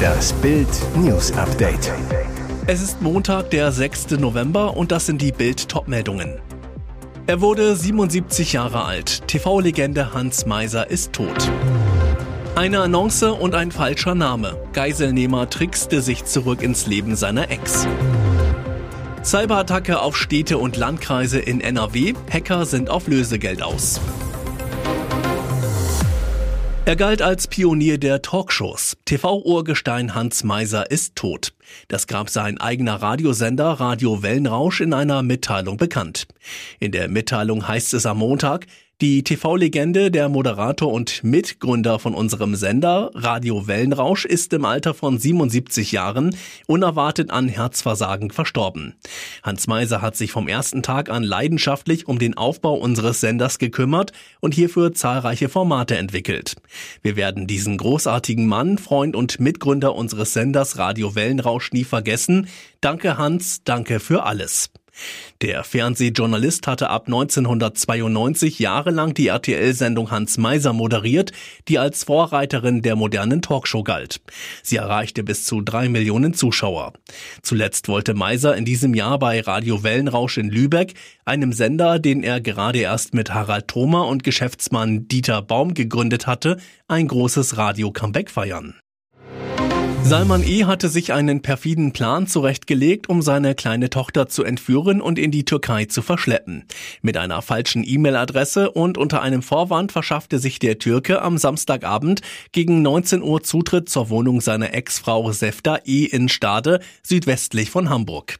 Das Bild News Update. Es ist Montag, der 6. November und das sind die Bild Topmeldungen. Er wurde 77 Jahre alt. TV-Legende Hans Meiser ist tot. Eine Annonce und ein falscher Name. Geiselnehmer trickste sich zurück ins Leben seiner Ex. Cyberattacke auf Städte und Landkreise in NRW. Hacker sind auf Lösegeld aus. Er galt als Pionier der Talkshows. TV-Urgestein Hans Meiser ist tot. Das gab sein eigener Radiosender Radio Wellenrausch in einer Mitteilung bekannt. In der Mitteilung heißt es am Montag, die TV-Legende, der Moderator und Mitgründer von unserem Sender Radio Wellenrausch ist im Alter von 77 Jahren unerwartet an Herzversagen verstorben. Hans Meiser hat sich vom ersten Tag an leidenschaftlich um den Aufbau unseres Senders gekümmert und hierfür zahlreiche Formate entwickelt. Wir werden diesen großartigen Mann, Freund und Mitgründer unseres Senders Radio Wellenrausch nie vergessen. Danke Hans, danke für alles. Der Fernsehjournalist hatte ab 1992 jahrelang die RTL-Sendung Hans Meiser moderiert, die als Vorreiterin der modernen Talkshow galt. Sie erreichte bis zu drei Millionen Zuschauer. Zuletzt wollte Meiser in diesem Jahr bei Radio Wellenrausch in Lübeck, einem Sender, den er gerade erst mit Harald Thoma und Geschäftsmann Dieter Baum gegründet hatte, ein großes Radio-Comeback feiern. Salman E. hatte sich einen perfiden Plan zurechtgelegt, um seine kleine Tochter zu entführen und in die Türkei zu verschleppen. Mit einer falschen E-Mail-Adresse und unter einem Vorwand verschaffte sich der Türke am Samstagabend gegen 19 Uhr Zutritt zur Wohnung seiner Ex-Frau Sefta E. in Stade, südwestlich von Hamburg.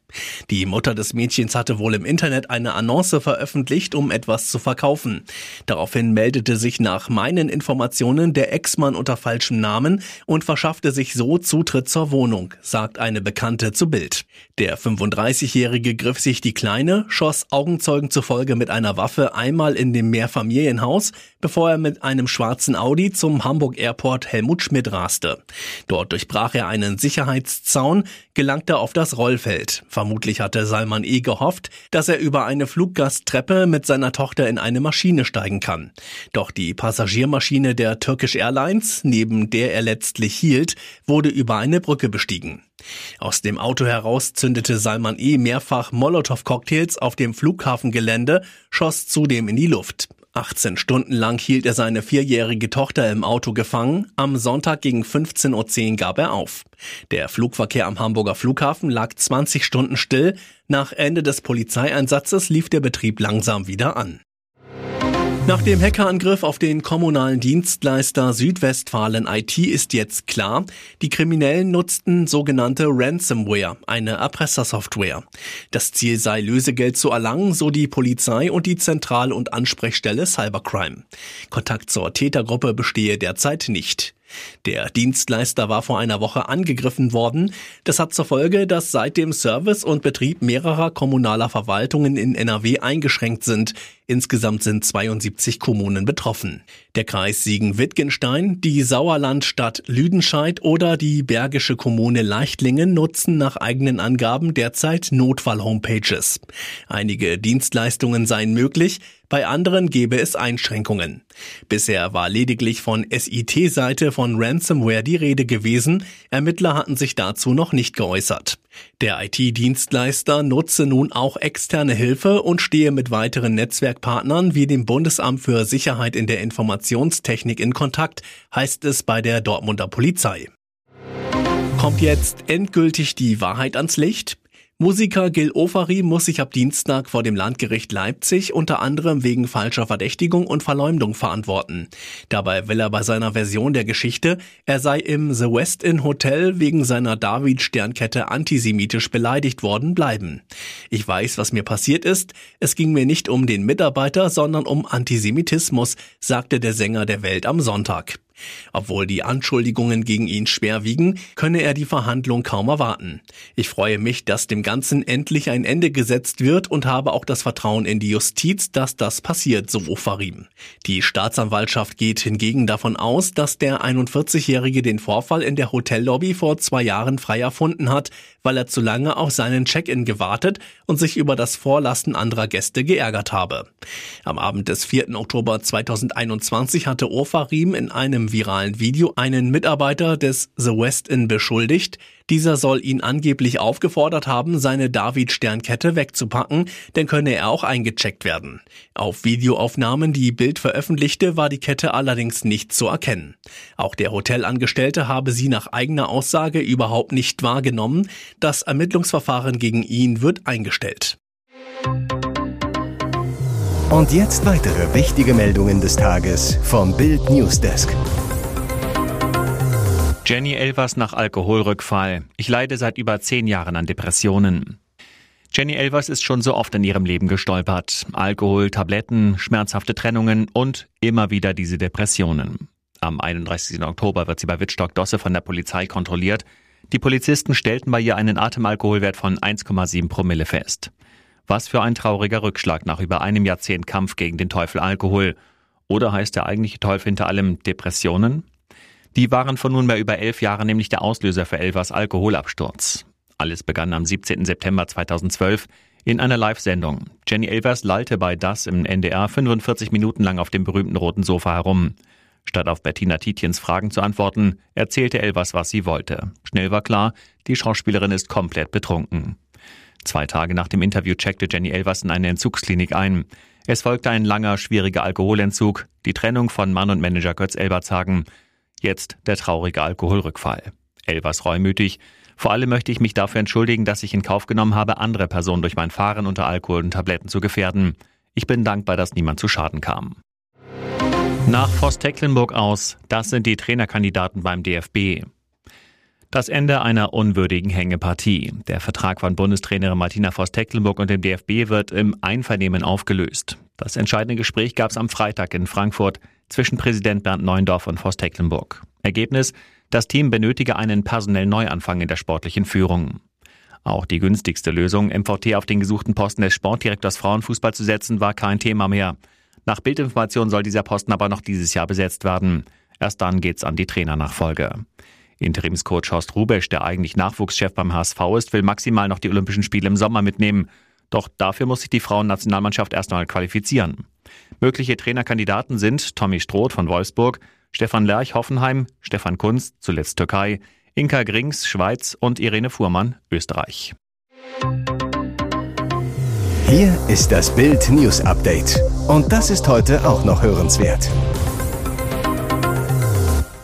Die Mutter des Mädchens hatte wohl im Internet eine Annonce veröffentlicht, um etwas zu verkaufen. Daraufhin meldete sich nach meinen Informationen der Ex-Mann unter falschem Namen und verschaffte sich so Zutritt zur Wohnung, sagt eine Bekannte zu Bild. Der 35-Jährige griff sich die Kleine, schoss Augenzeugen zufolge mit einer Waffe einmal in dem Mehrfamilienhaus, bevor er mit einem schwarzen Audi zum Hamburg Airport Helmut Schmidt raste. Dort durchbrach er einen Sicherheitszaun, gelangte auf das Rollfeld. Vermutlich hatte Salman E. gehofft, dass er über eine Fluggasttreppe mit seiner Tochter in eine Maschine steigen kann. Doch die Passagiermaschine der Turkish Airlines, neben der er letztlich hielt, wurde über eine Brücke bestiegen. Aus dem Auto heraus zündete Salman E. mehrfach Molotow-Cocktails auf dem Flughafengelände, schoss zudem in die Luft. 18 Stunden lang hielt er seine vierjährige Tochter im Auto gefangen. Am Sonntag gegen 15.10 Uhr gab er auf. Der Flugverkehr am Hamburger Flughafen lag 20 Stunden still. Nach Ende des Polizeieinsatzes lief der Betrieb langsam wieder an. Nach dem Hackerangriff auf den kommunalen Dienstleister Südwestfalen IT ist jetzt klar, die Kriminellen nutzten sogenannte Ransomware, eine Erpressersoftware. Das Ziel sei Lösegeld zu erlangen, so die Polizei und die Zentral- und Ansprechstelle Cybercrime. Kontakt zur Tätergruppe bestehe derzeit nicht. Der Dienstleister war vor einer Woche angegriffen worden. Das hat zur Folge, dass seitdem Service und Betrieb mehrerer kommunaler Verwaltungen in NRW eingeschränkt sind. Insgesamt sind 72 Kommunen betroffen. Der Kreis Siegen-Wittgenstein, die Sauerlandstadt Lüdenscheid oder die bergische Kommune Leichtlingen nutzen nach eigenen Angaben derzeit Notfall-Homepages. Einige Dienstleistungen seien möglich, bei anderen gebe es Einschränkungen. Bisher war lediglich von SIT-Seite von Ransomware die Rede gewesen. Ermittler hatten sich dazu noch nicht geäußert. Der IT-Dienstleister nutze nun auch externe Hilfe und stehe mit weiteren Netzwerkpartnern wie dem Bundesamt für Sicherheit in der Informationstechnik in Kontakt, heißt es bei der Dortmunder Polizei. Kommt jetzt endgültig die Wahrheit ans Licht? Musiker Gil Ofari muss sich ab Dienstag vor dem Landgericht Leipzig unter anderem wegen falscher Verdächtigung und Verleumdung verantworten. Dabei will er bei seiner Version der Geschichte, er sei im The West Inn Hotel wegen seiner David-Sternkette antisemitisch beleidigt worden, bleiben. Ich weiß, was mir passiert ist. Es ging mir nicht um den Mitarbeiter, sondern um Antisemitismus, sagte der Sänger der Welt am Sonntag. Obwohl die Anschuldigungen gegen ihn schwer könne er die Verhandlung kaum erwarten. Ich freue mich, dass dem Ganzen endlich ein Ende gesetzt wird und habe auch das Vertrauen in die Justiz, dass das passiert, so Farim. Die Staatsanwaltschaft geht hingegen davon aus, dass der 41-Jährige den Vorfall in der Hotellobby vor zwei Jahren frei erfunden hat, weil er zu lange auf seinen Check-in gewartet und sich über das Vorlassen anderer Gäste geärgert habe. Am Abend des 4. Oktober 2021 hatte Ofarim in einem viralen Video einen Mitarbeiter des The West Inn beschuldigt. Dieser soll ihn angeblich aufgefordert haben, seine David-Sternkette wegzupacken, denn könne er auch eingecheckt werden. Auf Videoaufnahmen, die Bild veröffentlichte, war die Kette allerdings nicht zu erkennen. Auch der Hotelangestellte habe sie nach eigener Aussage überhaupt nicht wahrgenommen. Das Ermittlungsverfahren gegen ihn wird eingestellt. Und jetzt weitere wichtige Meldungen des Tages vom Bild Newsdesk. Jenny Elvers nach Alkoholrückfall. Ich leide seit über zehn Jahren an Depressionen. Jenny Elvers ist schon so oft in ihrem Leben gestolpert. Alkohol, Tabletten, schmerzhafte Trennungen und immer wieder diese Depressionen. Am 31. Oktober wird sie bei Wittstock-Dosse von der Polizei kontrolliert. Die Polizisten stellten bei ihr einen Atemalkoholwert von 1,7 Promille fest. Was für ein trauriger Rückschlag nach über einem Jahrzehnt Kampf gegen den Teufel Alkohol. Oder heißt der eigentliche Teufel hinter allem Depressionen? Die waren vor nunmehr über elf Jahren nämlich der Auslöser für Elvers Alkoholabsturz. Alles begann am 17. September 2012 in einer Live-Sendung. Jenny Elvers lallte bei Das im NDR 45 Minuten lang auf dem berühmten roten Sofa herum. Statt auf Bettina Tietjens Fragen zu antworten, erzählte Elvers, was sie wollte. Schnell war klar, die Schauspielerin ist komplett betrunken. Zwei Tage nach dem Interview checkte Jenny Elvers in eine Entzugsklinik ein. Es folgte ein langer, schwieriger Alkoholentzug, die Trennung von Mann und Manager Götz Elbertshagen. Jetzt der traurige Alkoholrückfall. Elvers reumütig. Vor allem möchte ich mich dafür entschuldigen, dass ich in Kauf genommen habe, andere Personen durch mein Fahren unter Alkohol und Tabletten zu gefährden. Ich bin dankbar, dass niemand zu Schaden kam. Nach Voss Tecklenburg aus, das sind die Trainerkandidaten beim DFB. Das Ende einer unwürdigen Hängepartie. Der Vertrag von Bundestrainerin Martina Voss-Tecklenburg und dem DFB wird im Einvernehmen aufgelöst. Das entscheidende Gespräch gab es am Freitag in Frankfurt zwischen Präsident Bernd Neuendorf und Voss-Tecklenburg. Ergebnis? Das Team benötige einen personellen Neuanfang in der sportlichen Führung. Auch die günstigste Lösung, MVT auf den gesuchten Posten des Sportdirektors Frauenfußball zu setzen, war kein Thema mehr. Nach Bildinformation soll dieser Posten aber noch dieses Jahr besetzt werden. Erst dann geht's an die Trainernachfolge. Interimscoach Horst Rubesch, der eigentlich Nachwuchschef beim HSV ist, will maximal noch die Olympischen Spiele im Sommer mitnehmen. Doch dafür muss sich die Frauennationalmannschaft erst einmal qualifizieren. Mögliche Trainerkandidaten sind Tommy Stroth von Wolfsburg, Stefan Lerch Hoffenheim, Stefan Kunz, zuletzt Türkei, Inka Grings Schweiz und Irene Fuhrmann Österreich. Hier ist das Bild News Update. Und das ist heute auch noch hörenswert.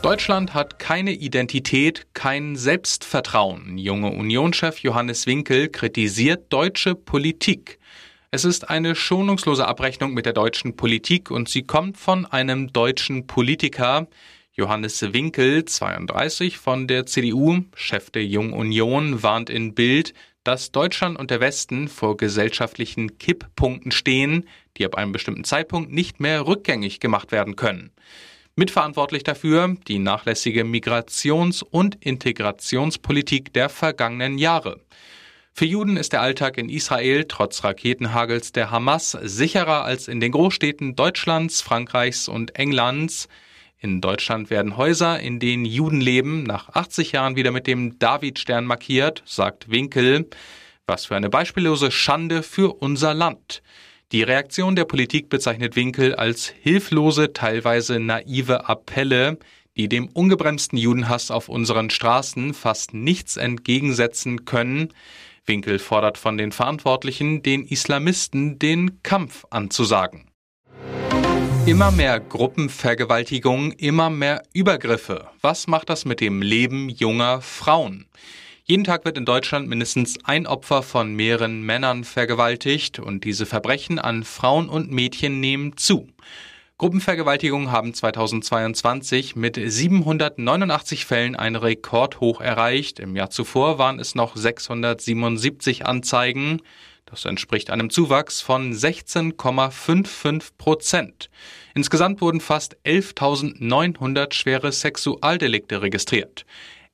Deutschland hat keine Identität, kein Selbstvertrauen. Junge Unionschef Johannes Winkel kritisiert deutsche Politik. Es ist eine schonungslose Abrechnung mit der deutschen Politik und sie kommt von einem deutschen Politiker. Johannes Winkel, 32 von der CDU, Chef der Jungen Union, warnt in Bild, dass Deutschland und der Westen vor gesellschaftlichen Kipppunkten stehen, die ab einem bestimmten Zeitpunkt nicht mehr rückgängig gemacht werden können. Mitverantwortlich dafür die nachlässige Migrations- und Integrationspolitik der vergangenen Jahre. Für Juden ist der Alltag in Israel trotz Raketenhagels der Hamas sicherer als in den Großstädten Deutschlands, Frankreichs und Englands. In Deutschland werden Häuser, in denen Juden leben, nach 80 Jahren wieder mit dem Davidstern markiert, sagt Winkel. Was für eine beispiellose Schande für unser Land. Die Reaktion der Politik bezeichnet Winkel als hilflose, teilweise naive Appelle, die dem ungebremsten Judenhass auf unseren Straßen fast nichts entgegensetzen können. Winkel fordert von den Verantwortlichen, den Islamisten den Kampf anzusagen. Immer mehr Gruppenvergewaltigungen, immer mehr Übergriffe. Was macht das mit dem Leben junger Frauen? Jeden Tag wird in Deutschland mindestens ein Opfer von mehreren Männern vergewaltigt und diese Verbrechen an Frauen und Mädchen nehmen zu. Gruppenvergewaltigungen haben 2022 mit 789 Fällen einen Rekordhoch erreicht. Im Jahr zuvor waren es noch 677 Anzeigen. Das entspricht einem Zuwachs von 16,55 Prozent. Insgesamt wurden fast 11.900 schwere Sexualdelikte registriert.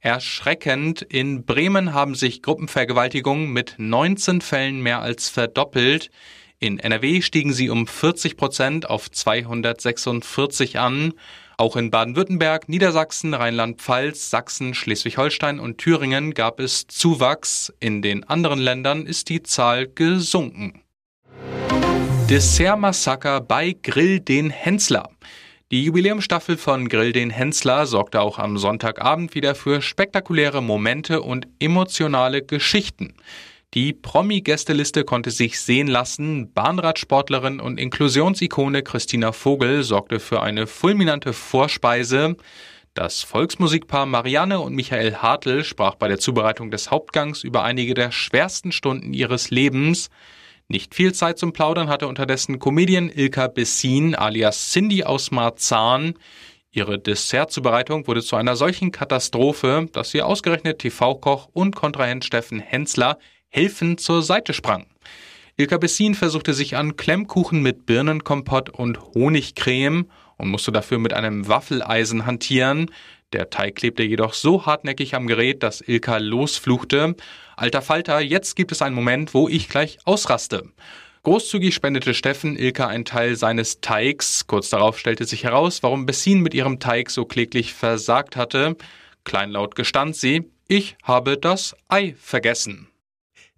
Erschreckend, in Bremen haben sich Gruppenvergewaltigungen mit 19 Fällen mehr als verdoppelt. In NRW stiegen sie um 40 Prozent auf 246 an. Auch in Baden-Württemberg, Niedersachsen, Rheinland-Pfalz, Sachsen, Schleswig-Holstein und Thüringen gab es Zuwachs. In den anderen Ländern ist die Zahl gesunken. Dessert-Massaker bei Grill den Hensler. Die Jubiläumstaffel von Grill den Hensler sorgte auch am Sonntagabend wieder für spektakuläre Momente und emotionale Geschichten. Die Promi-Gästeliste konnte sich sehen lassen. Bahnradsportlerin und Inklusionsikone Christina Vogel sorgte für eine fulminante Vorspeise. Das Volksmusikpaar Marianne und Michael Hartl sprach bei der Zubereitung des Hauptgangs über einige der schwersten Stunden ihres Lebens. Nicht viel Zeit zum Plaudern hatte unterdessen Comedian Ilka Bessin alias Cindy aus Marzahn. Ihre Dessertzubereitung wurde zu einer solchen Katastrophe, dass ihr ausgerechnet TV-Koch und Kontrahent Steffen Hensler helfend zur Seite sprang. Ilka Bessin versuchte sich an Klemmkuchen mit Birnenkompott und Honigcreme und musste dafür mit einem Waffeleisen hantieren. Der Teig klebte jedoch so hartnäckig am Gerät, dass Ilka losfluchte. Alter Falter, jetzt gibt es einen Moment, wo ich gleich ausraste. Großzügig spendete Steffen Ilka einen Teil seines Teigs. Kurz darauf stellte sich heraus, warum Bessin mit ihrem Teig so kläglich versagt hatte. Kleinlaut gestand sie, ich habe das Ei vergessen.